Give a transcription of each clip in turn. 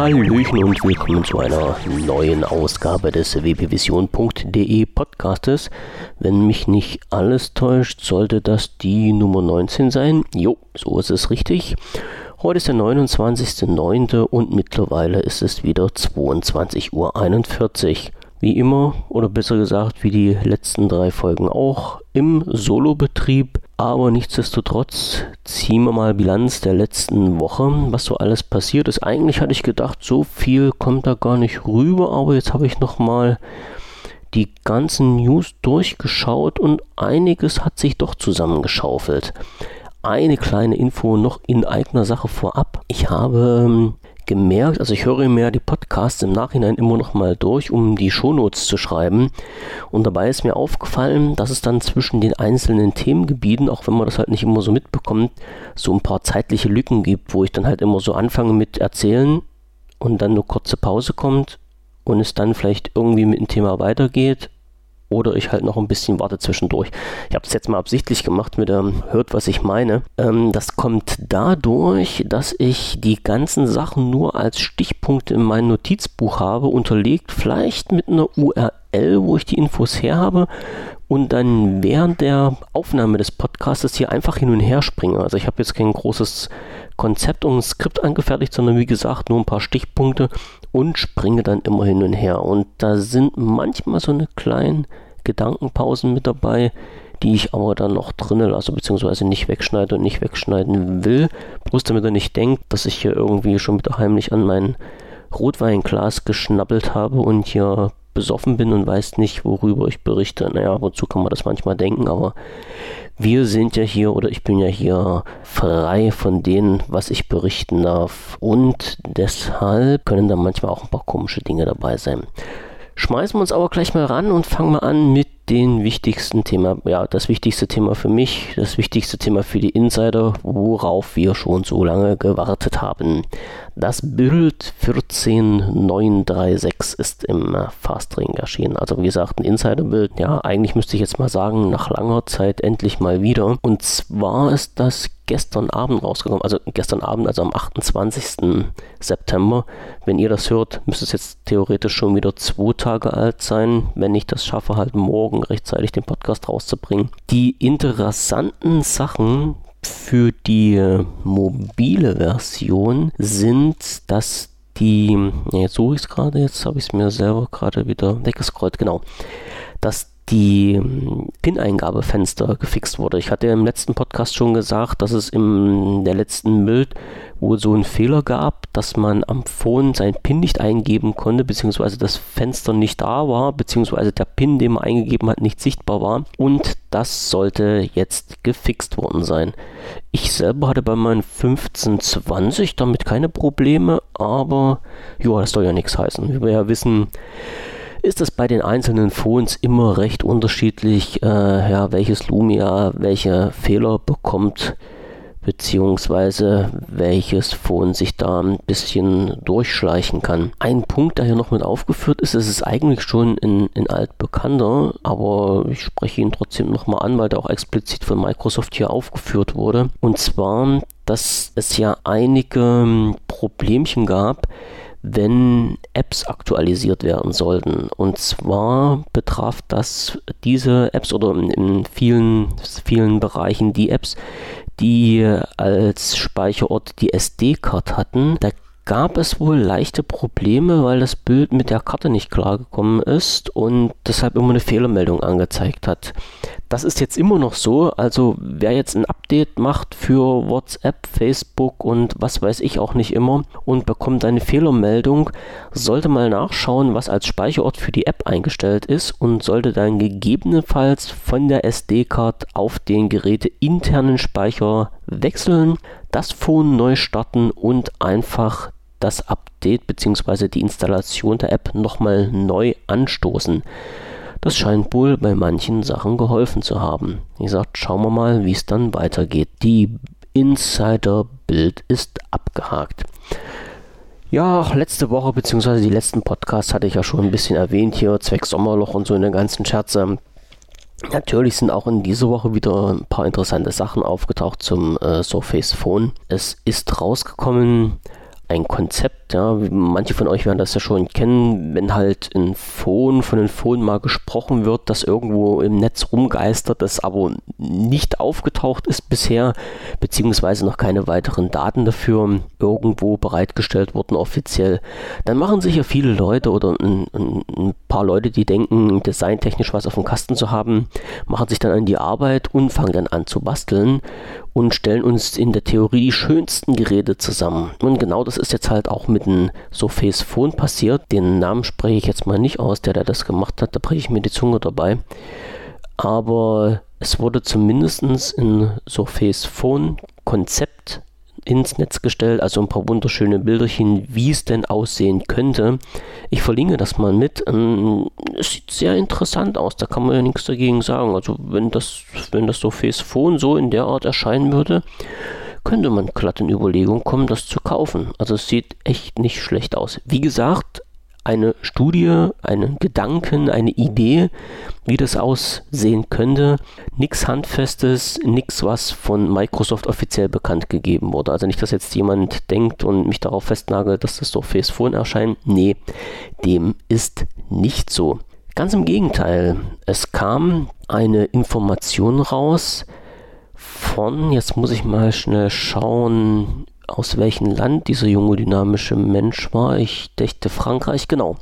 Hallöchen und willkommen zu einer neuen Ausgabe des wpvision.de Podcastes. Wenn mich nicht alles täuscht, sollte das die Nummer 19 sein. Jo, so ist es richtig. Heute ist der 29.09. und mittlerweile ist es wieder 22.41 Uhr. Wie immer, oder besser gesagt, wie die letzten drei Folgen auch, im Solo-Betrieb aber nichtsdestotrotz ziehen wir mal Bilanz der letzten Woche, was so alles passiert ist. Eigentlich hatte ich gedacht, so viel kommt da gar nicht rüber, aber jetzt habe ich nochmal die ganzen News durchgeschaut und einiges hat sich doch zusammengeschaufelt. Eine kleine Info noch in eigener Sache vorab. Ich habe ähm, gemerkt, also ich höre mir die Podcasts im Nachhinein immer noch mal durch, um die Shownotes zu schreiben. Und dabei ist mir aufgefallen, dass es dann zwischen den einzelnen Themengebieten, auch wenn man das halt nicht immer so mitbekommt, so ein paar zeitliche Lücken gibt, wo ich dann halt immer so anfange mit erzählen und dann eine kurze Pause kommt und es dann vielleicht irgendwie mit dem Thema weitergeht oder ich halt noch ein bisschen warte zwischendurch. Ich habe es jetzt mal absichtlich gemacht mit dem Hört, was ich meine. Ähm, das kommt dadurch, dass ich die ganzen Sachen nur als Stichpunkte in meinem Notizbuch habe, unterlegt vielleicht mit einer URL, wo ich die Infos her habe und dann während der Aufnahme des Podcasts hier einfach hin und her springe. Also ich habe jetzt kein großes Konzept und ein Skript angefertigt, sondern wie gesagt nur ein paar Stichpunkte und springe dann immer hin und her. Und da sind manchmal so eine kleinen Gedankenpausen mit dabei, die ich aber dann noch drinnen lasse, beziehungsweise nicht wegschneide und nicht wegschneiden will. Bloß damit er nicht denkt, dass ich hier irgendwie schon wieder heimlich an mein Rotweinglas geschnabbelt habe und hier besoffen bin und weiß nicht, worüber ich berichte. Naja, wozu kann man das manchmal denken, aber wir sind ja hier oder ich bin ja hier frei von dem, was ich berichten darf. Und deshalb können da manchmal auch ein paar komische Dinge dabei sein. Schmeißen wir uns aber gleich mal ran und fangen mal an mit den wichtigsten Thema, ja, das wichtigste Thema für mich, das wichtigste Thema für die Insider, worauf wir schon so lange gewartet haben. Das Bild 14936 ist im Fastring erschienen. Also wie gesagt, ein Insiderbild, ja, eigentlich müsste ich jetzt mal sagen, nach langer Zeit endlich mal wieder. Und zwar ist das gestern Abend rausgekommen, also gestern Abend, also am 28. September. Wenn ihr das hört, müsste es jetzt theoretisch schon wieder zwei Tage alt sein. Wenn ich das schaffe, halt morgen rechtzeitig den Podcast rauszubringen. Die interessanten Sachen für die mobile Version sind, dass die, jetzt suche ich es gerade, jetzt habe ich es mir selber gerade wieder weggescrollt, genau, dass die ähm, PIN-Eingabefenster gefixt wurde. Ich hatte im letzten Podcast schon gesagt, dass es in der letzten Bild wohl so einen Fehler gab, dass man am Phone sein PIN nicht eingeben konnte, beziehungsweise das Fenster nicht da war, beziehungsweise der PIN, den man eingegeben hat, nicht sichtbar war. Und das sollte jetzt gefixt worden sein. Ich selber hatte bei meinem 1520 damit keine Probleme, aber ja, das soll ja nichts heißen. Wie wir ja wissen, ist es bei den einzelnen Phones immer recht unterschiedlich, äh, ja, welches Lumia welche Fehler bekommt, beziehungsweise welches Phone sich da ein bisschen durchschleichen kann. Ein Punkt, der hier noch mit aufgeführt ist, ist es eigentlich schon in, in altbekannter, aber ich spreche ihn trotzdem nochmal an, weil der auch explizit von Microsoft hier aufgeführt wurde. Und zwar, dass es ja einige Problemchen gab, wenn Apps aktualisiert werden sollten. Und zwar betraf das diese Apps oder in vielen, vielen Bereichen die Apps, die als Speicherort die SD-Card hatten. Da gab es wohl leichte Probleme, weil das Bild mit der Karte nicht klargekommen ist und deshalb immer eine Fehlermeldung angezeigt hat. Das ist jetzt immer noch so, also wer jetzt ein Update macht für WhatsApp, Facebook und was weiß ich auch nicht immer und bekommt eine Fehlermeldung, sollte mal nachschauen, was als Speicherort für die App eingestellt ist und sollte dann gegebenenfalls von der SD-Card auf den Geräte internen Speicher wechseln, das Phone neu starten und einfach das Update bzw. die Installation der App nochmal neu anstoßen. Das scheint wohl bei manchen Sachen geholfen zu haben. Wie gesagt, schauen wir mal, wie es dann weitergeht. Die Insider-Bild ist abgehakt. Ja, letzte Woche bzw. die letzten Podcasts hatte ich ja schon ein bisschen erwähnt hier, zwecks Sommerloch und so in den ganzen Scherze. Natürlich sind auch in dieser Woche wieder ein paar interessante Sachen aufgetaucht zum äh, Surface Phone. Es ist rausgekommen ein Konzept. Ja. Manche von euch werden das ja schon kennen, wenn halt in Phone von den Phone mal gesprochen wird, das irgendwo im Netz rumgeistert, das aber nicht aufgetaucht ist bisher, beziehungsweise noch keine weiteren Daten dafür irgendwo bereitgestellt wurden offiziell. Dann machen sich ja viele Leute oder ein, ein, ein paar Leute, die denken, designtechnisch was auf dem Kasten zu haben, machen sich dann an die Arbeit und fangen dann an zu basteln und stellen uns in der Theorie die schönsten Geräte zusammen. Und genau das ist jetzt halt auch mit dem Surface Phone passiert. Den Namen spreche ich jetzt mal nicht aus, der, der das gemacht hat, da breche ich mir die Zunge dabei. Aber es wurde zumindest in Surface Phone Konzept ins Netz gestellt, also ein paar wunderschöne Bilderchen, wie es denn aussehen könnte. Ich verlinke das mal mit. Ähm, es sieht sehr interessant aus, da kann man ja nichts dagegen sagen. Also wenn das, wenn das Surface Phone so in der Art erscheinen würde, könnte man glatt in Überlegung kommen, das zu kaufen. Also es sieht echt nicht schlecht aus. Wie gesagt, eine Studie, einen Gedanken, eine Idee, wie das aussehen könnte. Nichts Handfestes, nichts, was von Microsoft offiziell bekannt gegeben wurde. Also nicht, dass jetzt jemand denkt und mich darauf festnagelt, dass das Surface Phone erscheint. Nee, dem ist nicht so. Ganz im Gegenteil, es kam eine Information raus von, jetzt muss ich mal schnell schauen, aus welchem Land dieser junge dynamische Mensch war. Ich dächte Frankreich, genau.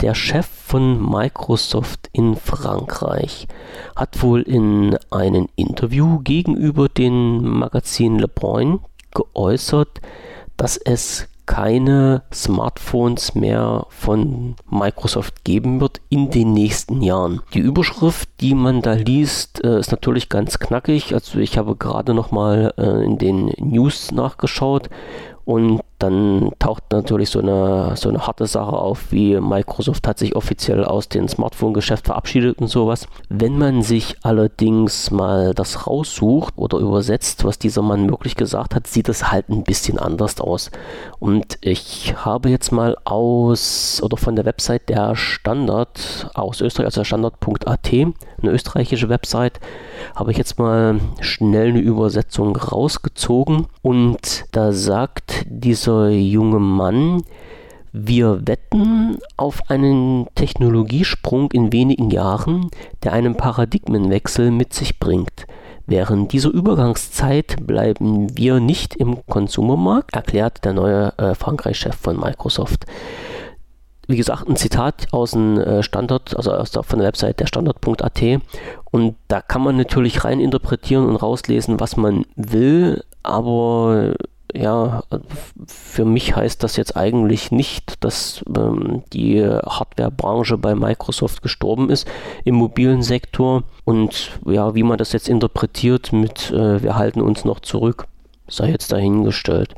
Der Chef von Microsoft in Frankreich hat wohl in einem Interview gegenüber dem Magazin Le Point geäußert, dass es keine Smartphones mehr von Microsoft geben wird in den nächsten Jahren. Die Überschrift, die man da liest, äh, ist natürlich ganz knackig. Also ich habe gerade noch mal äh, in den News nachgeschaut und dann taucht natürlich so eine, so eine harte Sache auf, wie Microsoft hat sich offiziell aus dem Smartphone-Geschäft verabschiedet und sowas. Wenn man sich allerdings mal das raussucht oder übersetzt, was dieser Mann wirklich gesagt hat, sieht es halt ein bisschen anders aus. Und ich habe jetzt mal aus oder von der Website der Standard aus Österreich, also standard.at, eine österreichische Website, habe ich jetzt mal schnell eine Übersetzung rausgezogen und da sagt dieser junge Mann, wir wetten auf einen Technologiesprung in wenigen Jahren, der einen Paradigmenwechsel mit sich bringt. Während dieser Übergangszeit bleiben wir nicht im Konsumermarkt, erklärt der neue äh, Frankreich-Chef von Microsoft wie gesagt, ein Zitat aus dem äh, Standard, also aus der, von der Website der Standard.at. Und da kann man natürlich rein interpretieren und rauslesen, was man will, aber ja, für mich heißt das jetzt eigentlich nicht, dass ähm, die Hardwarebranche bei Microsoft gestorben ist im mobilen Sektor. Und ja, wie man das jetzt interpretiert mit äh, wir halten uns noch zurück, sei jetzt dahingestellt.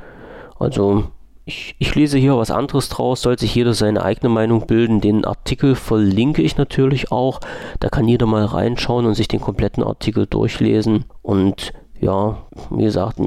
Also ich, ich, lese hier was anderes draus, soll sich jeder seine eigene Meinung bilden. Den Artikel verlinke ich natürlich auch. Da kann jeder mal reinschauen und sich den kompletten Artikel durchlesen. Und ja, wie gesagt,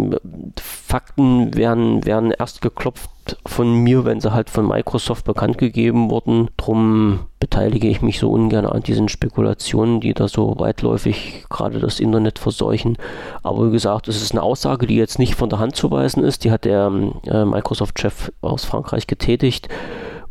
Fakten werden, werden erst geklopft von mir, wenn sie halt von Microsoft bekannt gegeben wurden. Drum beteilige ich mich so ungern an diesen Spekulationen, die da so weitläufig gerade das Internet verseuchen. Aber wie gesagt, es ist eine Aussage, die jetzt nicht von der Hand zu weisen ist. Die hat der äh, Microsoft-Chef aus Frankreich getätigt.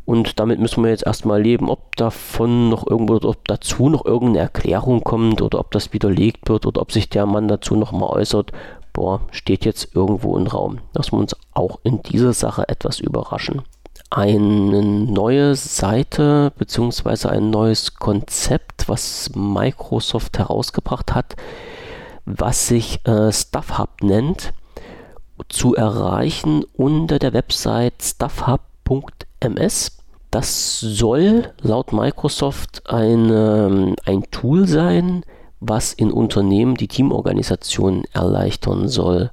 Und damit müssen wir jetzt erstmal leben, ob davon noch irgendwo, ob dazu noch irgendeine Erklärung kommt oder ob das widerlegt wird oder ob sich der Mann dazu nochmal äußert. Boah, steht jetzt irgendwo im Raum. Lassen wir uns auch in dieser Sache etwas überraschen. Eine neue Seite bzw. ein neues Konzept, was Microsoft herausgebracht hat, was sich äh, StuffHub nennt, zu erreichen unter der Website stuffhub.ms. Das soll laut Microsoft ein, ein Tool sein, was in Unternehmen die Teamorganisation erleichtern soll.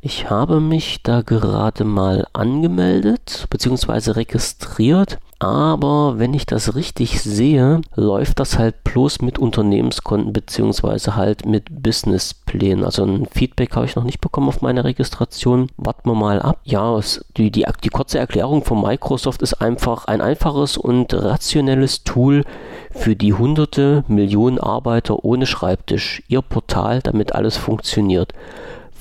Ich habe mich da gerade mal angemeldet bzw. registriert aber wenn ich das richtig sehe, läuft das halt bloß mit Unternehmenskonten beziehungsweise halt mit Businessplänen. Also ein Feedback habe ich noch nicht bekommen auf meine Registration. Warten wir mal ab. Ja, es, die, die, die kurze Erklärung von Microsoft ist einfach ein einfaches und rationelles Tool für die hunderte Millionen Arbeiter ohne Schreibtisch. Ihr Portal, damit alles funktioniert.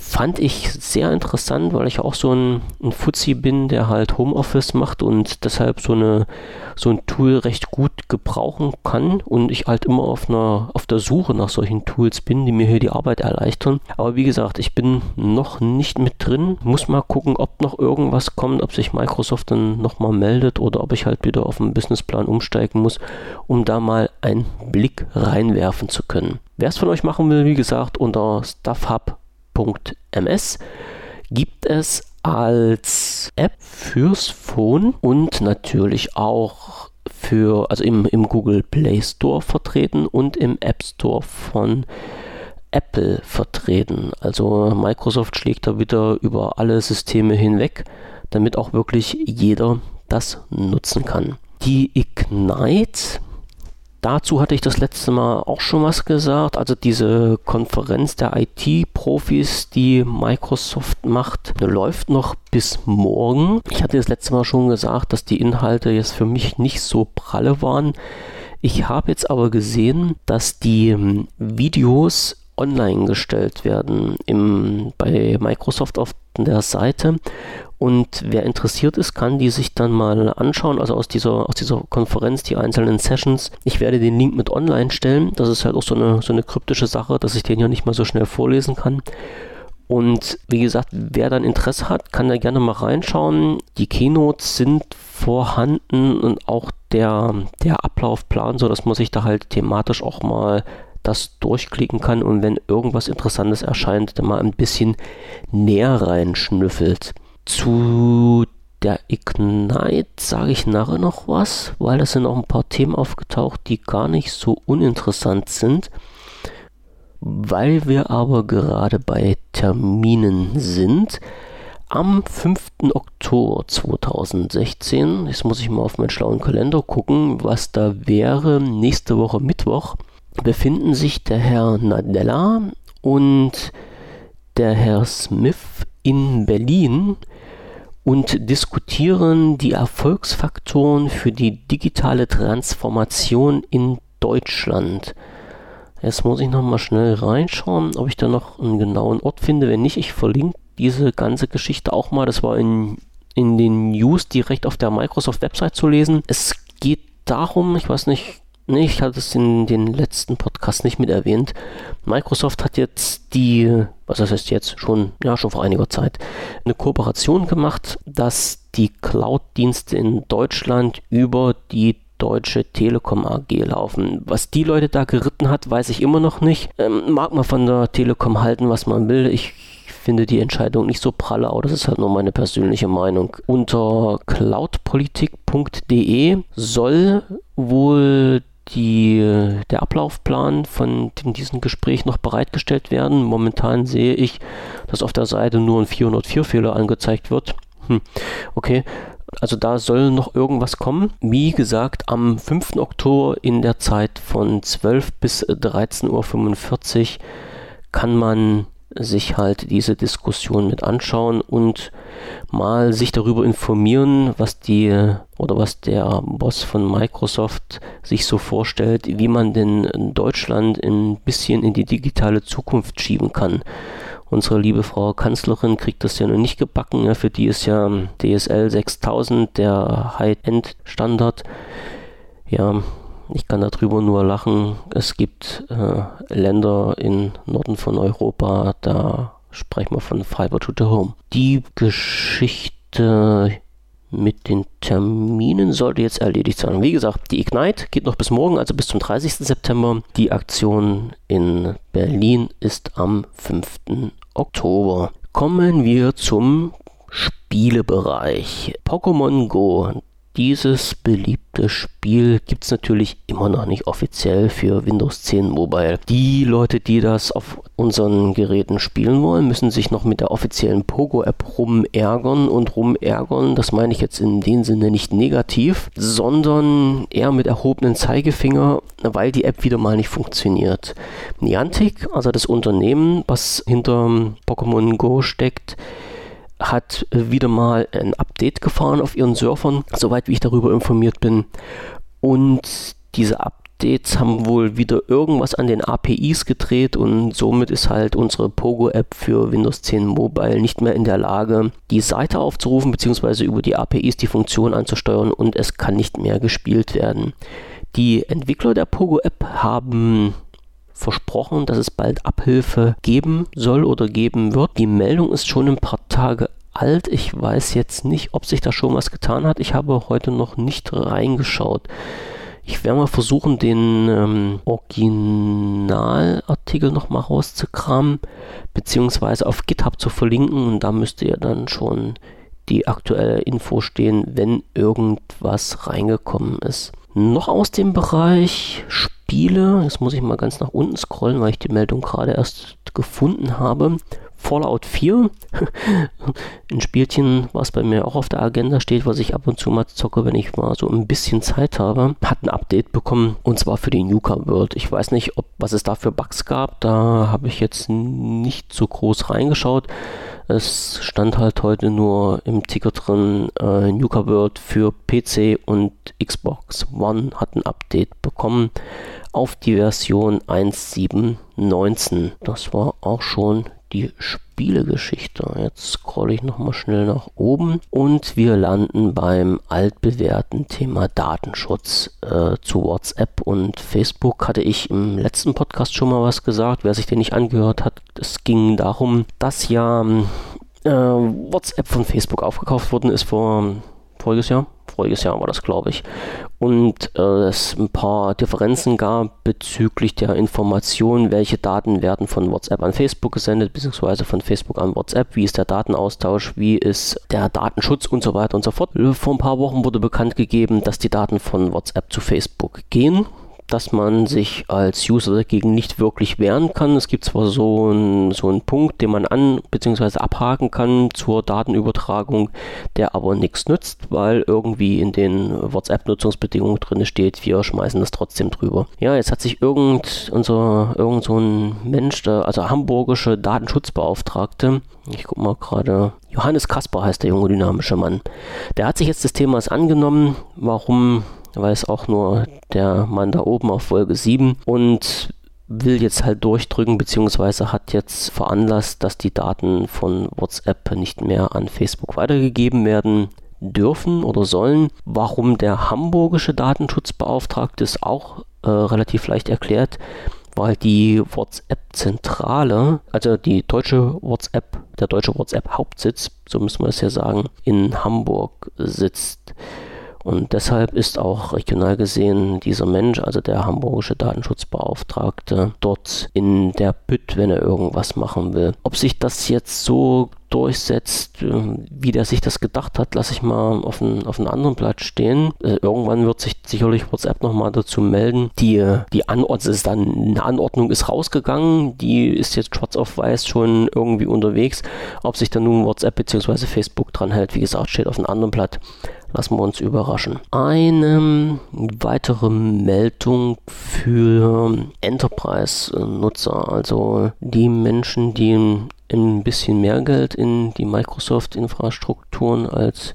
Fand ich sehr interessant, weil ich auch so ein, ein Fuzzi bin, der halt Homeoffice macht und deshalb so, eine, so ein Tool recht gut gebrauchen kann und ich halt immer auf, einer, auf der Suche nach solchen Tools bin, die mir hier die Arbeit erleichtern. Aber wie gesagt, ich bin noch nicht mit drin, muss mal gucken, ob noch irgendwas kommt, ob sich Microsoft dann nochmal meldet oder ob ich halt wieder auf den Businessplan umsteigen muss, um da mal einen Blick reinwerfen zu können. Wer es von euch machen will, wie gesagt, unter StuffHub Ms gibt es als App fürs Phone und natürlich auch für, also im, im Google Play Store vertreten und im App Store von Apple vertreten. Also Microsoft schlägt da wieder über alle Systeme hinweg, damit auch wirklich jeder das nutzen kann. Die Ignite Dazu hatte ich das letzte Mal auch schon was gesagt. Also diese Konferenz der IT-Profis, die Microsoft macht, läuft noch bis morgen. Ich hatte das letzte Mal schon gesagt, dass die Inhalte jetzt für mich nicht so pralle waren. Ich habe jetzt aber gesehen, dass die hm, Videos online gestellt werden im, bei Microsoft auf der Seite und wer interessiert ist, kann die sich dann mal anschauen, also aus dieser, aus dieser Konferenz, die einzelnen Sessions. Ich werde den Link mit online stellen. Das ist halt auch so eine, so eine kryptische Sache, dass ich den ja nicht mal so schnell vorlesen kann. Und wie gesagt, wer dann Interesse hat, kann da gerne mal reinschauen. Die Keynotes sind vorhanden und auch der, der Ablaufplan, so dass man sich da halt thematisch auch mal das durchklicken kann und wenn irgendwas Interessantes erscheint, dann mal ein bisschen näher reinschnüffelt. Zu der Ignite sage ich nachher noch was, weil es sind auch ein paar Themen aufgetaucht, die gar nicht so uninteressant sind. Weil wir aber gerade bei Terminen sind, am 5. Oktober 2016, jetzt muss ich mal auf meinen schlauen Kalender gucken, was da wäre, nächste Woche Mittwoch, befinden sich der Herr Nadella und der Herr Smith in Berlin und diskutieren die Erfolgsfaktoren für die digitale Transformation in Deutschland. Jetzt muss ich nochmal schnell reinschauen, ob ich da noch einen genauen Ort finde. Wenn nicht, ich verlinke diese ganze Geschichte auch mal. Das war in, in den News direkt auf der Microsoft-Website zu lesen. Es geht darum, ich weiß nicht, Ich hatte es in den letzten Podcast nicht mit erwähnt. Microsoft hat jetzt die, was das heißt jetzt schon, ja, schon vor einiger Zeit, eine Kooperation gemacht, dass die Cloud-Dienste in Deutschland über die Deutsche Telekom AG laufen. Was die Leute da geritten hat, weiß ich immer noch nicht. Ähm, mag man von der Telekom halten, was man will. Ich finde die Entscheidung nicht so pralle, aber das ist halt nur meine persönliche Meinung. Unter cloudpolitik.de soll wohl die, der Ablaufplan von diesem Gespräch noch bereitgestellt werden. Momentan sehe ich, dass auf der Seite nur ein 404-Fehler angezeigt wird. Hm, okay, also da soll noch irgendwas kommen. Wie gesagt, am 5. Oktober in der Zeit von 12 bis 13.45 Uhr kann man sich halt diese Diskussion mit anschauen und mal sich darüber informieren, was die oder was der Boss von Microsoft sich so vorstellt, wie man denn Deutschland ein bisschen in die digitale Zukunft schieben kann. Unsere liebe Frau Kanzlerin kriegt das ja noch nicht gebacken. Ja, für die ist ja DSL 6000 der High-End-Standard. Ja, ich kann darüber nur lachen. Es gibt äh, Länder im Norden von Europa, da sprechen wir von Fiber to the Home. Die Geschichte mit den Terminen sollte jetzt erledigt sein. Wie gesagt, die Ignite geht noch bis morgen, also bis zum 30. September. Die Aktion in Berlin ist am 5. Oktober. Kommen wir zum Spielebereich. Pokémon Go dieses beliebte Spiel gibt es natürlich immer noch nicht offiziell für Windows 10 Mobile. Die Leute, die das auf unseren Geräten spielen wollen, müssen sich noch mit der offiziellen Pogo-App rumärgern und rumärgern. Das meine ich jetzt in dem Sinne nicht negativ, sondern eher mit erhobenen Zeigefinger, weil die App wieder mal nicht funktioniert. Niantic, also das Unternehmen, was hinter Pokémon Go steckt, hat wieder mal ein Update gefahren auf ihren Surfern, soweit wie ich darüber informiert bin. Und diese Updates haben wohl wieder irgendwas an den APIs gedreht und somit ist halt unsere Pogo-App für Windows 10 Mobile nicht mehr in der Lage, die Seite aufzurufen bzw. über die APIs die Funktion anzusteuern und es kann nicht mehr gespielt werden. Die Entwickler der Pogo-App haben versprochen, dass es bald Abhilfe geben soll oder geben wird. Die Meldung ist schon ein paar Tage alt. Ich weiß jetzt nicht, ob sich da schon was getan hat. Ich habe heute noch nicht reingeschaut. Ich werde mal versuchen, den ähm, Originalartikel nochmal rauszukramen, beziehungsweise auf GitHub zu verlinken und da müsste ja dann schon die aktuelle Info stehen, wenn irgendwas reingekommen ist. Noch aus dem Bereich Spiele, jetzt muss ich mal ganz nach unten scrollen, weil ich die Meldung gerade erst gefunden habe. Fallout 4, ein Spielchen, was bei mir auch auf der Agenda steht, was ich ab und zu mal zocke, wenn ich mal so ein bisschen Zeit habe, hat ein Update bekommen und zwar für die Nuka World. Ich weiß nicht, ob, was es da für Bugs gab, da habe ich jetzt nicht so groß reingeschaut. Es stand halt heute nur im Ticker drin, äh, Nuka World für PC und Xbox One hat ein Update bekommen auf die Version 1.7.19. Das war auch schon die Spielegeschichte. Jetzt scrolle ich nochmal schnell nach oben und wir landen beim altbewährten Thema Datenschutz. Äh, zu WhatsApp und Facebook hatte ich im letzten Podcast schon mal was gesagt. Wer sich den nicht angehört hat, es ging darum, dass ja äh, WhatsApp von Facebook aufgekauft worden ist vor voriges Jahr voriges Jahr war das, glaube ich. Und äh, es ein paar Differenzen gab bezüglich der Information, welche Daten werden von WhatsApp an Facebook gesendet, beziehungsweise von Facebook an WhatsApp, wie ist der Datenaustausch, wie ist der Datenschutz und so weiter und so fort. Vor ein paar Wochen wurde bekannt gegeben, dass die Daten von WhatsApp zu Facebook gehen dass man sich als User dagegen nicht wirklich wehren kann. Es gibt zwar so einen so einen Punkt, den man an- bzw. abhaken kann zur Datenübertragung, der aber nichts nützt, weil irgendwie in den WhatsApp-Nutzungsbedingungen drin steht, wir schmeißen das trotzdem drüber. Ja, jetzt hat sich irgend, unser, irgend so ein Mensch, der, also hamburgische Datenschutzbeauftragte, ich guck mal gerade, Johannes Kasper heißt der junge dynamische Mann, der hat sich jetzt des Themas angenommen, warum weiß auch nur der Mann da oben auf Folge 7 und will jetzt halt durchdrücken, beziehungsweise hat jetzt veranlasst, dass die Daten von WhatsApp nicht mehr an Facebook weitergegeben werden dürfen oder sollen. Warum der hamburgische Datenschutzbeauftragte ist auch äh, relativ leicht erklärt, weil die WhatsApp-Zentrale, also die deutsche WhatsApp, der deutsche WhatsApp-Hauptsitz, so müssen wir es ja sagen, in Hamburg sitzt. Und deshalb ist auch regional gesehen dieser Mensch, also der hamburgische Datenschutzbeauftragte, dort in der Bütt, wenn er irgendwas machen will. Ob sich das jetzt so durchsetzt, äh, wie der sich das gedacht hat, lasse ich mal auf, einen, auf einen anderen Blatt stehen. Äh, irgendwann wird sich sicherlich WhatsApp nochmal dazu melden. Die, die Anordnung ist dann, eine Anordnung ist rausgegangen, die ist jetzt schwarz auf weiß schon irgendwie unterwegs. Ob sich dann nun WhatsApp bzw. Facebook dran hält, wie gesagt, steht auf einem anderen Blatt. Lassen wir uns überraschen. Eine weitere Meldung für Enterprise-Nutzer, also die Menschen, die ein bisschen mehr Geld in die Microsoft-Infrastrukturen als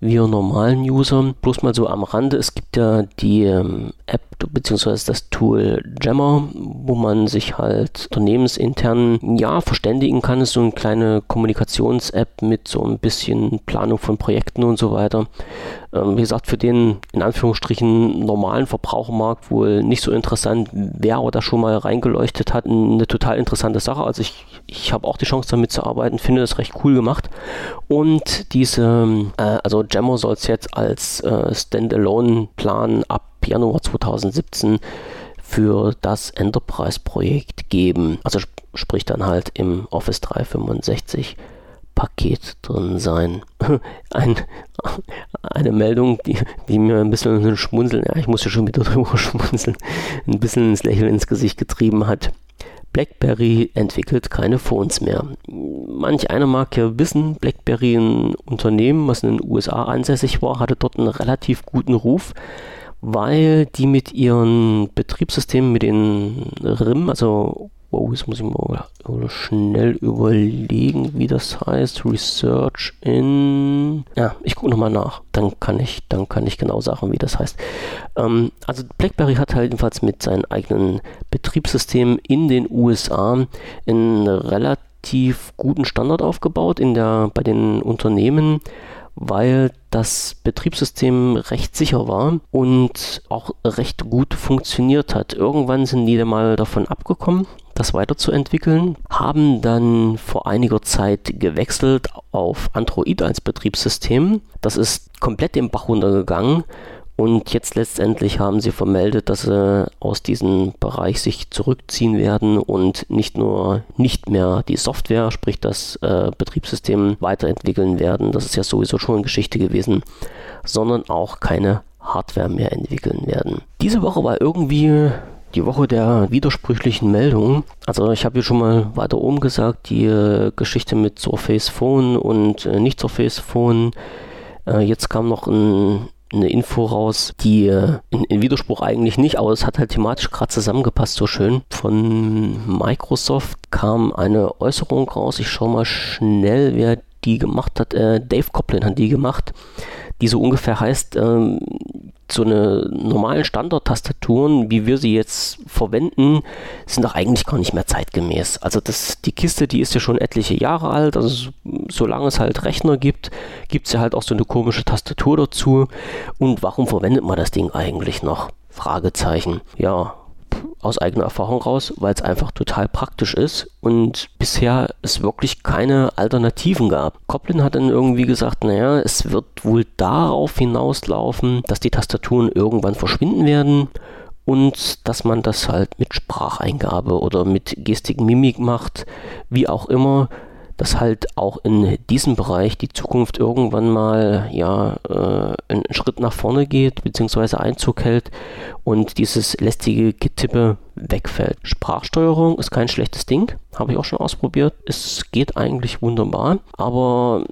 wir normalen User. Bloß mal so am Rande, es gibt ja die ähm, App bzw. das Tool Jammer, wo man sich halt unternehmensintern ja verständigen kann. Es ist so eine kleine Kommunikations-App mit so ein bisschen Planung von Projekten und so weiter. Ähm, wie gesagt, für den in Anführungsstrichen normalen Verbrauchermarkt wohl nicht so interessant. Wer aber da schon mal reingeleuchtet hat, eine total interessante Sache. Also ich, ich habe auch die Chance damit zu arbeiten, finde das recht cool gemacht. Und diese, äh, also Jammer soll es jetzt als äh, Standalone-Plan ab Januar 2017 für das Enterprise-Projekt geben. Also sp sprich dann halt im Office 365 Paket drin sein. Ein, eine Meldung, die, die, mir ein bisschen ein Schmunzeln, ja, ich muss ja schon wieder drüber schmunzeln, ein bisschen ins Lächeln ins Gesicht getrieben hat. BlackBerry entwickelt keine Phones mehr. Manch einer mag ja wissen, BlackBerry, ein Unternehmen, was in den USA ansässig war, hatte dort einen relativ guten Ruf, weil die mit ihren Betriebssystemen, mit den RIM, also wow, jetzt muss ich mal schnell überlegen, wie das heißt. Research in. Ja, ich gucke nochmal nach. Dann kann ich, dann kann ich genau sagen, wie das heißt. Ähm, also BlackBerry hat halt jedenfalls mit seinen eigenen Betriebssystemen in den USA einen relativ guten Standard aufgebaut in der, bei den Unternehmen weil das Betriebssystem recht sicher war und auch recht gut funktioniert hat. Irgendwann sind die dann mal davon abgekommen, das weiterzuentwickeln, haben dann vor einiger Zeit gewechselt auf Android als Betriebssystem. Das ist komplett im Bach runtergegangen und jetzt letztendlich haben sie vermeldet, dass sie aus diesem Bereich sich zurückziehen werden und nicht nur nicht mehr die Software, sprich das äh, Betriebssystem weiterentwickeln werden. Das ist ja sowieso schon Geschichte gewesen, sondern auch keine Hardware mehr entwickeln werden. Diese Woche war irgendwie die Woche der widersprüchlichen Meldungen. Also ich habe hier schon mal weiter oben gesagt, die äh, Geschichte mit Surface Phone und äh, nicht Surface Phone. Äh, jetzt kam noch ein eine Info raus, die äh, in, in, Widerspruch eigentlich nicht, aber es hat halt thematisch gerade zusammengepasst, so schön. Von Microsoft kam eine Äußerung raus. Ich schaue mal schnell, wer die gemacht hat. Äh, Dave Coplin hat die gemacht, die so ungefähr heißt, ähm, so eine normalen Standard-Tastaturen, wie wir sie jetzt verwenden, sind doch eigentlich gar nicht mehr zeitgemäß. Also das, die Kiste, die ist ja schon etliche Jahre alt, also solange es halt Rechner gibt, gibt es ja halt auch so eine komische Tastatur dazu. Und warum verwendet man das Ding eigentlich noch? Fragezeichen. Ja, aus eigener Erfahrung raus, weil es einfach total praktisch ist und bisher es wirklich keine Alternativen gab. Koplin hat dann irgendwie gesagt, naja, es wird wohl darauf hinauslaufen, dass die Tastaturen irgendwann verschwinden werden und dass man das halt mit Spracheingabe oder mit Gestik Mimik macht, wie auch immer, dass halt auch in diesem Bereich die Zukunft irgendwann mal ja äh, einen Schritt nach vorne geht beziehungsweise Einzug hält und dieses lästige Getippe wegfällt. Sprachsteuerung ist kein schlechtes Ding, habe ich auch schon ausprobiert. Es geht eigentlich wunderbar, aber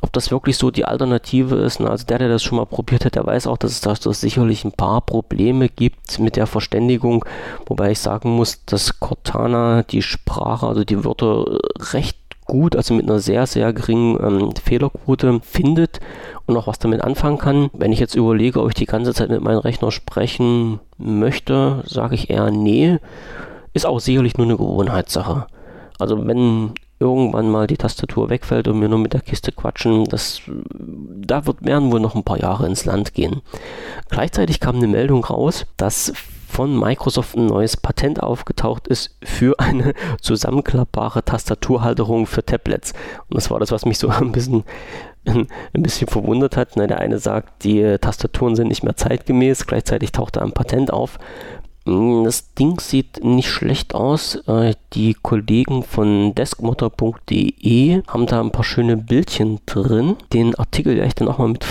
ob das wirklich so die Alternative ist, also der, der das schon mal probiert hat, der weiß auch, dass es da sicherlich ein paar Probleme gibt mit der Verständigung, wobei ich sagen muss, dass Cortana die Sprache, also die Wörter recht gut, also mit einer sehr, sehr geringen ähm, Fehlerquote findet und auch was damit anfangen kann. Wenn ich jetzt überlege, ob ich die ganze Zeit mit meinem Rechner sprechen möchte, sage ich eher nee. Ist auch sicherlich nur eine Gewohnheitssache. Also wenn irgendwann mal die Tastatur wegfällt und wir nur mit der Kiste quatschen, das, da wird, werden wohl noch ein paar Jahre ins Land gehen. Gleichzeitig kam eine Meldung raus, dass von Microsoft ein neues Patent aufgetaucht ist für eine zusammenklappbare Tastaturhalterung für Tablets. Und das war das, was mich so ein bisschen, ein bisschen verwundert hat. Der eine sagt, die Tastaturen sind nicht mehr zeitgemäß, gleichzeitig taucht da ein Patent auf. Hm, das Ding sieht nicht schlecht aus. Äh, die Kollegen von deskmotor.de haben da ein paar schöne Bildchen drin. Den Artikel werde ich dann auch mal mit,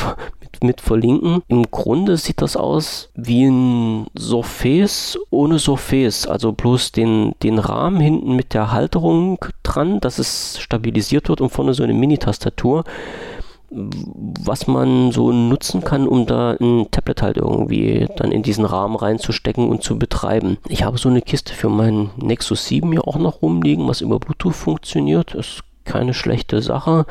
mit verlinken. Im Grunde sieht das aus wie ein Surface ohne Surface, also bloß den, den Rahmen hinten mit der Halterung dran, dass es stabilisiert wird und vorne so eine Mini-Tastatur was man so nutzen kann, um da ein Tablet halt irgendwie dann in diesen Rahmen reinzustecken und zu betreiben. Ich habe so eine Kiste für meinen Nexus 7 hier auch noch rumliegen, was über Bluetooth funktioniert. Ist keine schlechte Sache.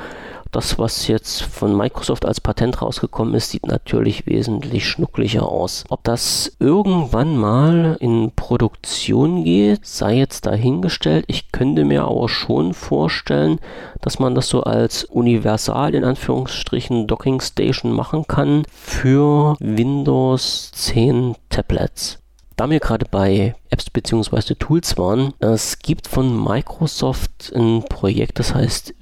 Das, was jetzt von Microsoft als Patent rausgekommen ist, sieht natürlich wesentlich schnucklicher aus. Ob das irgendwann mal in Produktion geht, sei jetzt dahingestellt. Ich könnte mir aber schon vorstellen, dass man das so als universal in Anführungsstrichen Docking Station machen kann für Windows 10 Tablets. Da wir gerade bei Apps bzw. Tools waren, es gibt von Microsoft ein Projekt, das heißt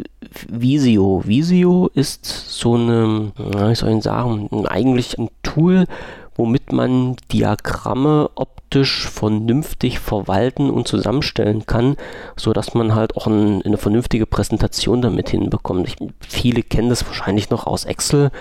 Visio. Visio ist so eine, wie soll ich sagen, eigentlich ein Tool, womit man Diagramme optisch vernünftig verwalten und zusammenstellen kann, so dass man halt auch ein, eine vernünftige Präsentation damit hinbekommt. Ich, viele kennen das wahrscheinlich noch aus Excel.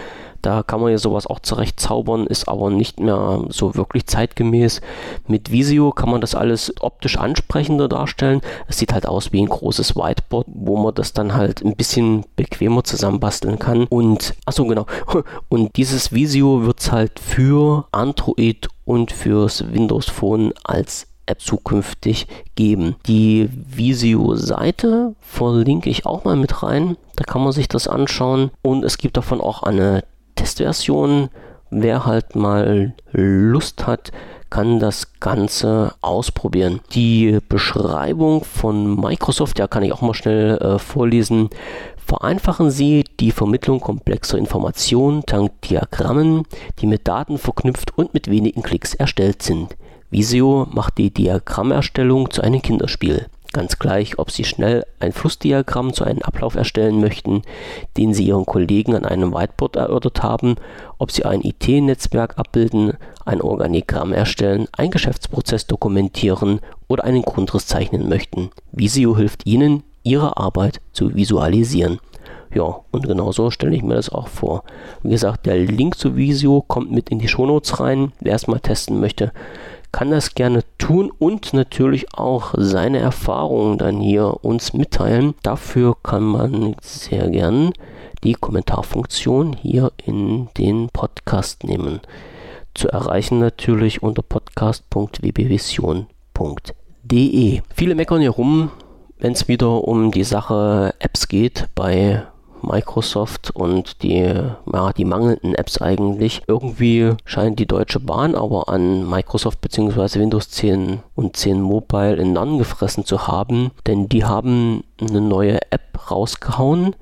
Da kann man ja sowas auch zurecht zaubern, ist aber nicht mehr so wirklich zeitgemäß. Mit Visio kann man das alles optisch ansprechender darstellen. Es sieht halt aus wie ein großes Whiteboard, wo man das dann halt ein bisschen bequemer zusammenbasteln kann. Und, achso, genau. Und dieses Visio wird halt für Android und fürs Windows Phone als App zukünftig geben. Die Visio-Seite verlinke ich auch mal mit rein. Da kann man sich das anschauen. Und es gibt davon auch eine Testversion. Wer halt mal Lust hat, kann das Ganze ausprobieren. Die Beschreibung von Microsoft, ja, kann ich auch mal schnell äh, vorlesen. Vereinfachen Sie die Vermittlung komplexer Informationen dank Diagrammen, die mit Daten verknüpft und mit wenigen Klicks erstellt sind. Visio macht die Diagrammerstellung zu einem Kinderspiel. Ganz gleich, ob Sie schnell ein Flussdiagramm zu einem Ablauf erstellen möchten, den Sie Ihren Kollegen an einem Whiteboard erörtert haben, ob Sie ein IT-Netzwerk abbilden, ein Organigramm erstellen, einen Geschäftsprozess dokumentieren oder einen Grundriss zeichnen möchten. Visio hilft Ihnen, Ihre Arbeit zu visualisieren. Ja, und genauso stelle ich mir das auch vor. Wie gesagt, der Link zu Visio kommt mit in die Shownotes rein. Wer es mal testen möchte, kann das gerne tun und natürlich auch seine Erfahrungen dann hier uns mitteilen. Dafür kann man sehr gern die Kommentarfunktion hier in den Podcast nehmen. Zu erreichen natürlich unter podcast.wbvision.de. Viele meckern hier rum, wenn es wieder um die Sache Apps geht bei Microsoft und die, ja, die mangelnden Apps eigentlich. Irgendwie scheint die Deutsche Bahn aber an Microsoft bzw. Windows 10 und 10 Mobile in Nannen gefressen zu haben, denn die haben eine neue App rausgehauen,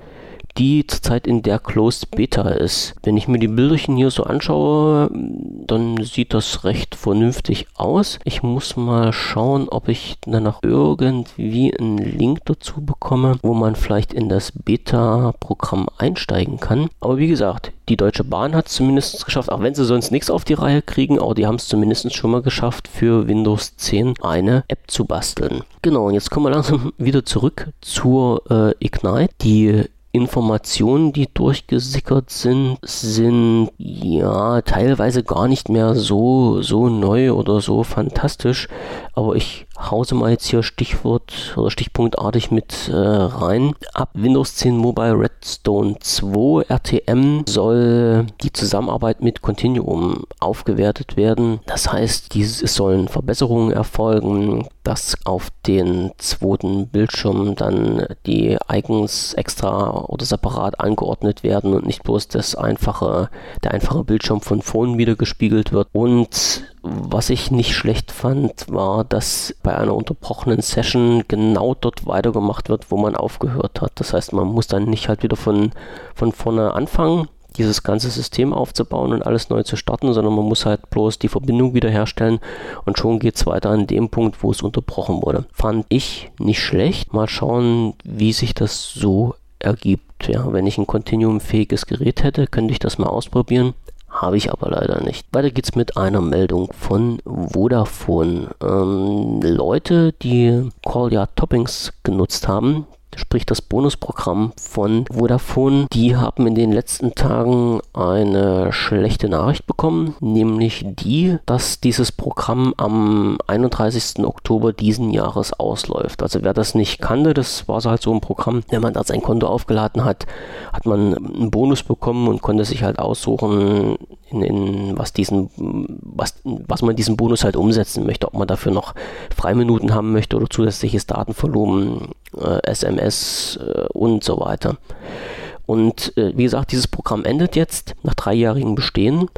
die zurzeit in der Closed Beta ist. Wenn ich mir die Bilderchen hier so anschaue, dann sieht das recht vernünftig aus. Ich muss mal schauen, ob ich dann noch irgendwie einen Link dazu bekomme, wo man vielleicht in das Beta-Programm einsteigen kann. Aber wie gesagt, die Deutsche Bahn hat es zumindest geschafft, auch wenn sie sonst nichts auf die Reihe kriegen, aber die haben es zumindest schon mal geschafft, für Windows 10 eine App zu basteln. Genau, und jetzt kommen wir langsam wieder zurück zur äh, Ignite. Die Informationen, die durchgesickert sind, sind ja teilweise gar nicht mehr so, so neu oder so fantastisch. Aber ich hause mal jetzt hier Stichwort oder stichpunktartig mit äh, rein. Ab Windows 10 Mobile Redstone 2 RTM soll die Zusammenarbeit mit Continuum aufgewertet werden. Das heißt, es sollen Verbesserungen erfolgen, dass auf den zweiten Bildschirm dann die Icons extra oder separat angeordnet werden und nicht bloß das einfache, der einfache Bildschirm von vorn wieder gespiegelt wird. Und was ich nicht schlecht fand, war, dass bei einer unterbrochenen Session genau dort weitergemacht wird, wo man aufgehört hat. Das heißt, man muss dann nicht halt wieder von, von vorne anfangen, dieses ganze System aufzubauen und alles neu zu starten, sondern man muss halt bloß die Verbindung wiederherstellen und schon geht es weiter an dem Punkt, wo es unterbrochen wurde. Fand ich nicht schlecht. Mal schauen, wie sich das so ergibt. Ja, wenn ich ein Continuum-fähiges Gerät hätte, könnte ich das mal ausprobieren. Habe ich aber leider nicht. Weiter geht's mit einer Meldung von Vodafone. Ähm, Leute, die Call Your Toppings genutzt haben, sprich das Bonusprogramm von Vodafone, die haben in den letzten Tagen eine schlechte Nachricht bekommen, nämlich die, dass dieses Programm am 31. Oktober diesen Jahres ausläuft. Also wer das nicht kannte, das war so halt so ein Programm, wenn man da sein Konto aufgeladen hat, hat man einen Bonus bekommen und konnte sich halt aussuchen, in, in was diesen, was, was man diesen Bonus halt umsetzen möchte, ob man dafür noch Freiminuten haben möchte oder zusätzliches Datenvolumen, äh, SMS äh, und so weiter. Und äh, wie gesagt, dieses Programm endet jetzt nach dreijährigem Bestehen.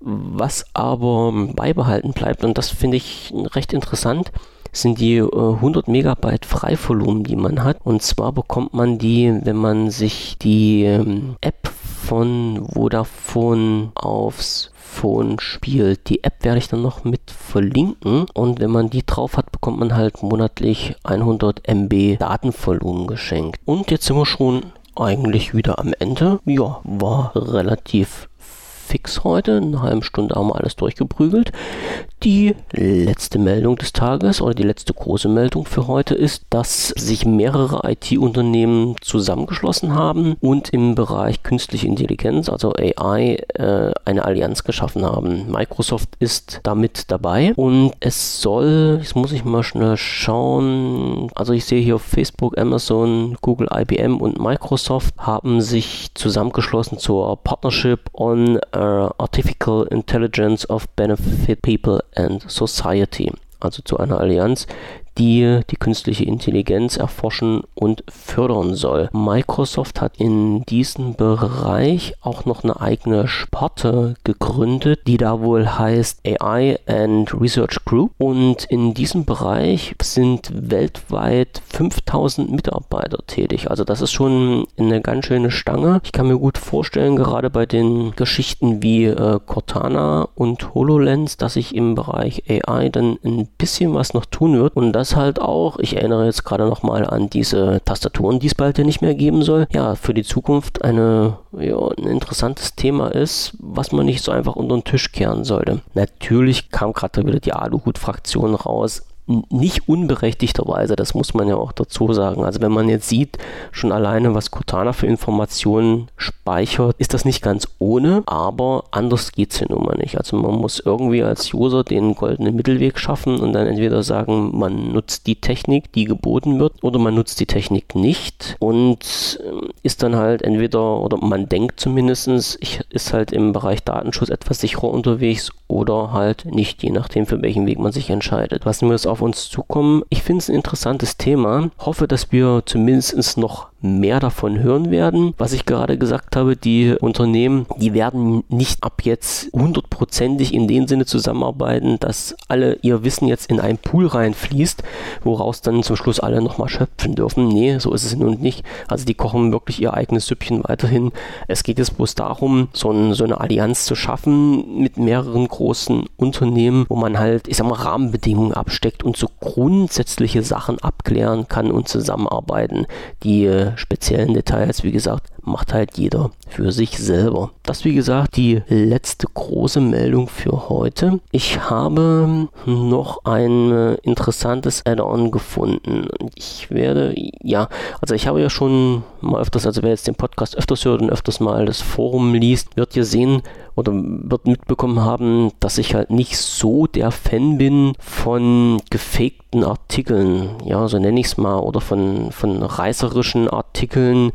Was aber beibehalten bleibt, und das finde ich recht interessant, sind die äh, 100 Megabyte Freivolumen, die man hat. Und zwar bekommt man die, wenn man sich die ähm, App von Vodafone aufs Phone spielt. Die App werde ich dann noch mit verlinken und wenn man die drauf hat, bekommt man halt monatlich 100 MB Datenvolumen geschenkt. Und jetzt sind wir schon eigentlich wieder am Ende. Ja, war relativ fix heute. In einer halben Stunde haben wir alles durchgeprügelt. Die letzte Meldung des Tages oder die letzte große Meldung für heute ist, dass sich mehrere IT-Unternehmen zusammengeschlossen haben und im Bereich künstliche Intelligenz, also AI, äh, eine Allianz geschaffen haben. Microsoft ist damit dabei und es soll, jetzt muss ich mal schnell schauen, also ich sehe hier Facebook, Amazon, Google, IBM und Microsoft haben sich zusammengeschlossen zur Partnership on uh, Artificial Intelligence of Benefit People and Society. also zu einer Allianz, die die künstliche Intelligenz erforschen und fördern soll. Microsoft hat in diesem Bereich auch noch eine eigene Sparte gegründet, die da wohl heißt AI and Research Group. Und in diesem Bereich sind weltweit 5000 Mitarbeiter tätig. Also das ist schon eine ganz schöne Stange. Ich kann mir gut vorstellen, gerade bei den Geschichten wie äh, Cortana und HoloLens, dass sich im Bereich AI dann ein bisschen was noch tun wird. Und das halt auch, ich erinnere jetzt gerade nochmal an diese Tastaturen, die es bald ja nicht mehr geben soll, ja, für die Zukunft eine, ja, ein interessantes Thema ist, was man nicht so einfach unter den Tisch kehren sollte. Natürlich kam gerade wieder die Aluhut-Fraktion raus nicht unberechtigterweise, das muss man ja auch dazu sagen. Also wenn man jetzt sieht, schon alleine, was Cortana für Informationen speichert, ist das nicht ganz ohne, aber anders geht es hier nun mal nicht. Also man muss irgendwie als User den goldenen Mittelweg schaffen und dann entweder sagen, man nutzt die Technik, die geboten wird, oder man nutzt die Technik nicht und ähm, ist dann halt entweder, oder man denkt zumindest, ich ist halt im Bereich Datenschutz etwas sicherer unterwegs oder halt nicht, je nachdem, für welchen Weg man sich entscheidet. Lassen wir es auf uns zukommen. Ich finde es ein interessantes Thema. Hoffe, dass wir zumindest noch mehr davon hören werden. Was ich gerade gesagt habe, die Unternehmen, die werden nicht ab jetzt hundertprozentig in dem Sinne zusammenarbeiten, dass alle ihr Wissen jetzt in einen Pool reinfließt, woraus dann zum Schluss alle nochmal schöpfen dürfen. Nee, so ist es nun nicht. Also die kochen wirklich ihr eigenes Süppchen weiterhin. Es geht jetzt bloß darum, so, ein, so eine Allianz zu schaffen mit mehreren großen Unternehmen, wo man halt, ich sag mal, Rahmenbedingungen absteckt und so grundsätzliche Sachen abklären kann und zusammenarbeiten, die speziellen Details, wie gesagt, macht halt jeder für sich selber. Das, wie gesagt, die letzte große Meldung für heute. Ich habe noch ein interessantes Add-on gefunden. Ich werde, ja, also ich habe ja schon mal öfters, also wer jetzt den Podcast öfters hört und öfters mal das Forum liest, wird ja sehen oder wird mitbekommen haben, dass ich halt nicht so der Fan bin von gefakten Artikeln, ja, so nenne ich es mal, oder von, von reißerischen Artikeln,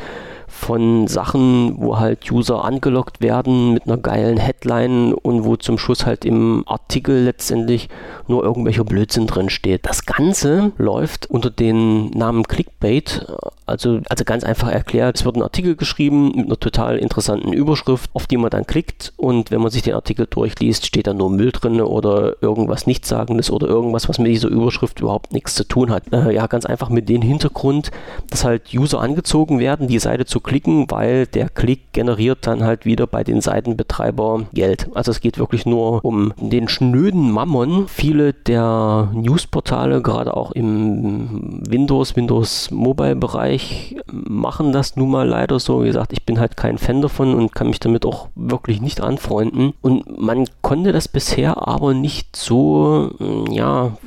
von Sachen, wo halt User angelockt werden mit einer geilen Headline und wo zum Schluss halt im Artikel letztendlich nur irgendwelcher Blödsinn drin steht. Das Ganze läuft unter dem Namen Clickbait, also, also ganz einfach erklärt, es wird ein Artikel geschrieben mit einer total interessanten Überschrift, auf die man dann klickt und wenn man sich den Artikel durchliest, steht da nur Müll drin oder irgendwas Nichtsagendes oder irgendwas, was mit dieser Überschrift überhaupt nichts zu tun hat. Äh, ja, ganz einfach mit dem Hintergrund, dass halt User angezogen werden, die Seite zu klicken, weil der Klick generiert dann halt wieder bei den Seitenbetreiber Geld. Also es geht wirklich nur um den schnöden Mammon. Viele der Newsportale, gerade auch im Windows, Windows Mobile Bereich, machen das nun mal leider so. Wie gesagt, ich bin halt kein Fan davon und kann mich damit auch wirklich nicht anfreunden. Und man konnte das bisher aber nicht so, ja,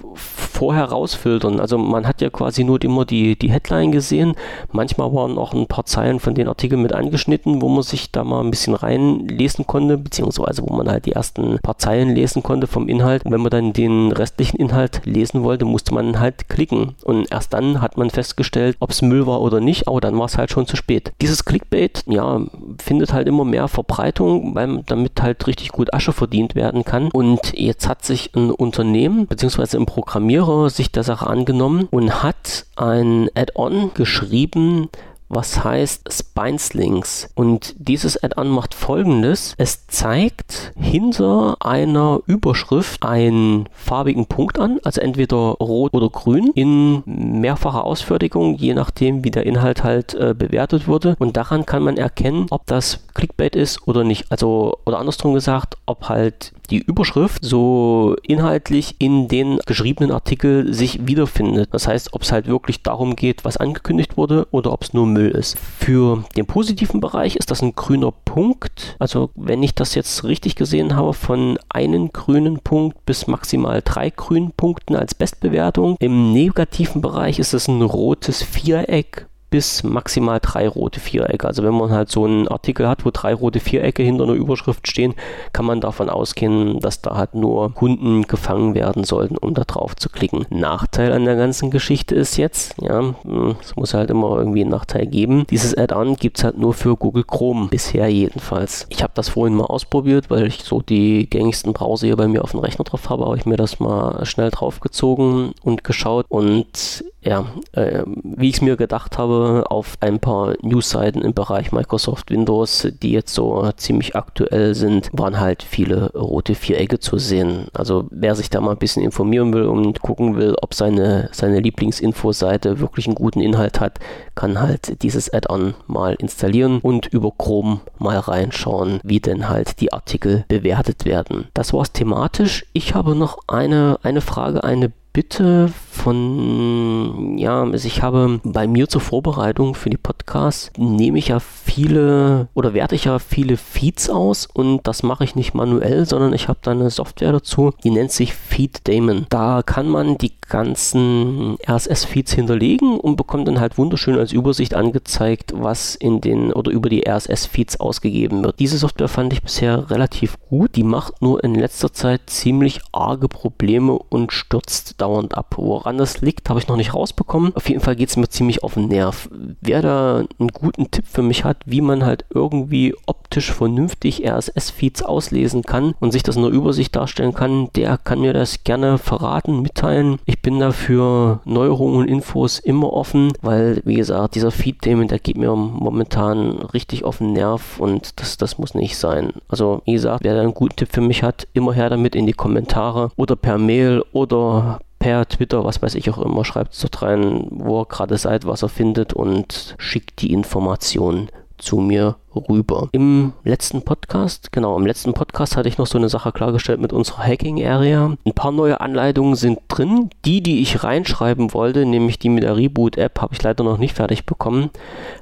vorher rausfiltern. Also man hat ja quasi nur immer die, die Headline gesehen. Manchmal waren auch ein paar Zeilen von den Artikeln mit angeschnitten, wo man sich da mal ein bisschen reinlesen konnte, beziehungsweise wo man halt die ersten paar Zeilen lesen konnte vom Inhalt. Und wenn man dann den restlichen Inhalt lesen wollte, musste man halt klicken. Und erst dann hat man festgestellt, ob es Müll war oder nicht, aber dann war es halt schon zu spät. Dieses Clickbait, ja, findet halt immer mehr Verbreitung, weil damit halt richtig gut Asche verdient werden kann. Und jetzt hat sich ein Unternehmen, beziehungsweise ein Programmierer sich der Sache angenommen und hat ein Add-on geschrieben, was heißt Spineslings. Und dieses Add-on macht folgendes. Es zeigt hinter einer Überschrift einen farbigen Punkt an, also entweder rot oder grün, in mehrfacher Ausfertigung, je nachdem wie der Inhalt halt äh, bewertet wurde. Und daran kann man erkennen, ob das Clickbait ist oder nicht. Also, oder andersrum gesagt, ob halt die Überschrift so inhaltlich in den geschriebenen Artikel sich wiederfindet. Das heißt, ob es halt wirklich darum geht, was angekündigt wurde oder ob es nur Müll ist. Für den positiven Bereich ist das ein grüner Punkt. Also wenn ich das jetzt richtig gesehen habe, von einem grünen Punkt bis maximal drei grünen Punkten als Bestbewertung. Im negativen Bereich ist es ein rotes Viereck bis maximal drei rote Vierecke. Also wenn man halt so einen Artikel hat, wo drei rote Vierecke hinter einer Überschrift stehen, kann man davon ausgehen, dass da halt nur Kunden gefangen werden sollten, um da drauf zu klicken. Nachteil an der ganzen Geschichte ist jetzt, ja, hm, es muss halt immer irgendwie einen Nachteil geben. Dieses Add-on gibt es halt nur für Google Chrome, bisher jedenfalls. Ich habe das vorhin mal ausprobiert, weil ich so die gängigsten Browser hier bei mir auf dem Rechner drauf habe, habe ich mir das mal schnell draufgezogen und geschaut und ja, äh, wie ich es mir gedacht habe, auf ein paar Newsseiten im Bereich Microsoft Windows, die jetzt so ziemlich aktuell sind, waren halt viele rote Vierecke zu sehen. Also wer sich da mal ein bisschen informieren will und gucken will, ob seine, seine Lieblingsinfoseite wirklich einen guten Inhalt hat, kann halt dieses Add-on mal installieren und über Chrome mal reinschauen, wie denn halt die Artikel bewertet werden. Das war's thematisch. Ich habe noch eine, eine Frage, eine Bitte von, ja, also ich habe bei mir zur Vorbereitung für die Podcasts, nehme ich ja viele oder werte ich ja viele Feeds aus und das mache ich nicht manuell, sondern ich habe da eine Software dazu, die nennt sich Feed Daemon. Da kann man die ganzen RSS-Feeds hinterlegen und bekommt dann halt wunderschön als Übersicht angezeigt, was in den oder über die RSS-Feeds ausgegeben wird. Diese Software fand ich bisher relativ gut. Die macht nur in letzter Zeit ziemlich arge Probleme und stürzt dauernd ab. Woran das liegt, habe ich noch nicht rausbekommen. Auf jeden Fall geht es mir ziemlich auf den Nerv. Wer da einen guten Tipp für mich hat, wie man halt irgendwie optisch vernünftig RSS-Feeds auslesen kann und sich das in der Übersicht darstellen kann, der kann mir das gerne verraten, mitteilen. Ich bin dafür Neuerungen und Infos immer offen, weil, wie gesagt, dieser Feed-Themen, der geht mir momentan richtig auf den Nerv und das, das muss nicht sein. Also, wie gesagt, wer da einen guten Tipp für mich hat, immer her damit in die Kommentare oder per Mail oder per Twitter, was weiß ich auch immer, schreibt es dort rein, wo ihr gerade seid, was er findet und schickt die Informationen zu mir rüber. Im letzten Podcast, genau, im letzten Podcast hatte ich noch so eine Sache klargestellt mit unserer Hacking Area. Ein paar neue Anleitungen sind drin. Die, die ich reinschreiben wollte, nämlich die mit der Reboot App, habe ich leider noch nicht fertig bekommen.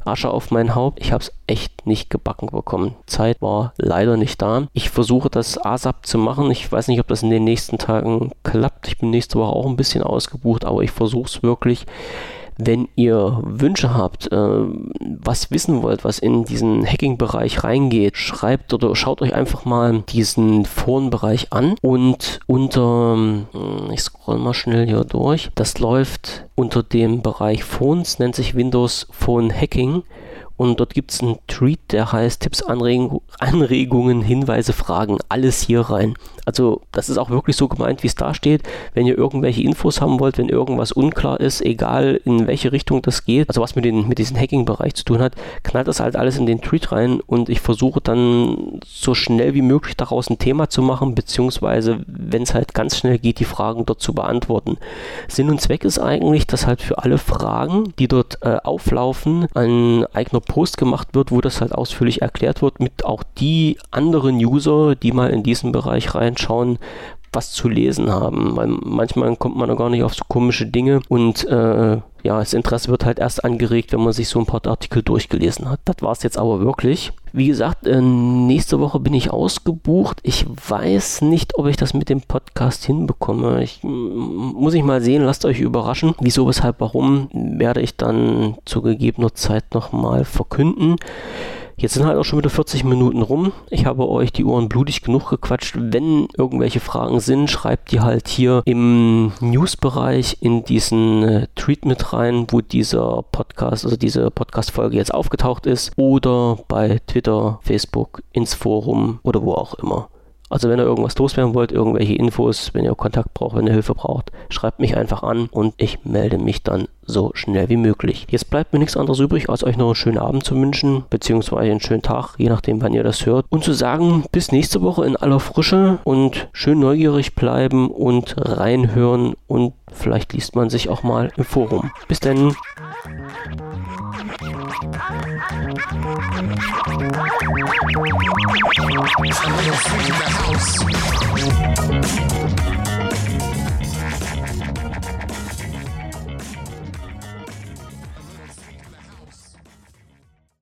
Asche auf mein Haupt. Ich habe es echt nicht gebacken bekommen. Zeit war leider nicht da. Ich versuche das ASAP zu machen. Ich weiß nicht, ob das in den nächsten Tagen klappt. Ich bin nächste Woche auch ein bisschen ausgebucht, aber ich versuche es wirklich. Wenn ihr Wünsche habt, äh, was wissen wollt, was in diesen Hacking-Bereich reingeht, schreibt oder schaut euch einfach mal diesen Forenbereich an. Und unter, hm, ich scroll mal schnell hier durch, das läuft unter dem Bereich Phones, nennt sich Windows Phone Hacking. Und dort gibt es einen Tweet, der heißt Tipps, Anreg Anregungen, Hinweise, Fragen, alles hier rein. Also das ist auch wirklich so gemeint, wie es da steht. Wenn ihr irgendwelche Infos haben wollt, wenn irgendwas unklar ist, egal in welche Richtung das geht, also was mit, den, mit diesem Hacking-Bereich zu tun hat, knallt das halt alles in den Tweet rein und ich versuche dann so schnell wie möglich daraus ein Thema zu machen, beziehungsweise wenn es halt ganz schnell geht, die Fragen dort zu beantworten. Sinn und Zweck ist eigentlich, dass halt für alle Fragen, die dort äh, auflaufen, ein eigener Post gemacht wird, wo das halt ausführlich erklärt wird, mit auch die anderen User, die mal in diesen Bereich reinschauen, was zu lesen haben. Weil manchmal kommt man da gar nicht auf so komische Dinge und äh, ja, das Interesse wird halt erst angeregt, wenn man sich so ein paar Artikel durchgelesen hat. Das war es jetzt aber wirklich. Wie gesagt, äh, nächste Woche bin ich ausgebucht. Ich weiß nicht, ob ich das mit dem Podcast hinbekomme. Ich muss ich mal sehen, lasst euch überraschen. Wieso, weshalb, warum, werde ich dann zu gegebener Zeit nochmal verkünden. Jetzt sind halt auch schon wieder 40 Minuten rum. Ich habe euch die Ohren blutig genug gequatscht. Wenn irgendwelche Fragen sind, schreibt die halt hier im News-Bereich in diesen äh, Tweet mit rein, wo dieser Podcast, also diese Podcast-Folge jetzt aufgetaucht ist. Oder bei Twitter, Facebook, ins Forum oder wo auch immer. Also wenn ihr irgendwas loswerden wollt, irgendwelche Infos, wenn ihr Kontakt braucht, wenn ihr Hilfe braucht, schreibt mich einfach an und ich melde mich dann so schnell wie möglich. Jetzt bleibt mir nichts anderes übrig, als euch noch einen schönen Abend zu wünschen, beziehungsweise einen schönen Tag, je nachdem, wann ihr das hört. Und zu sagen, bis nächste Woche in aller Frische und schön neugierig bleiben und reinhören und vielleicht liest man sich auch mal im Forum. Bis dann. I'm gonna freak the house.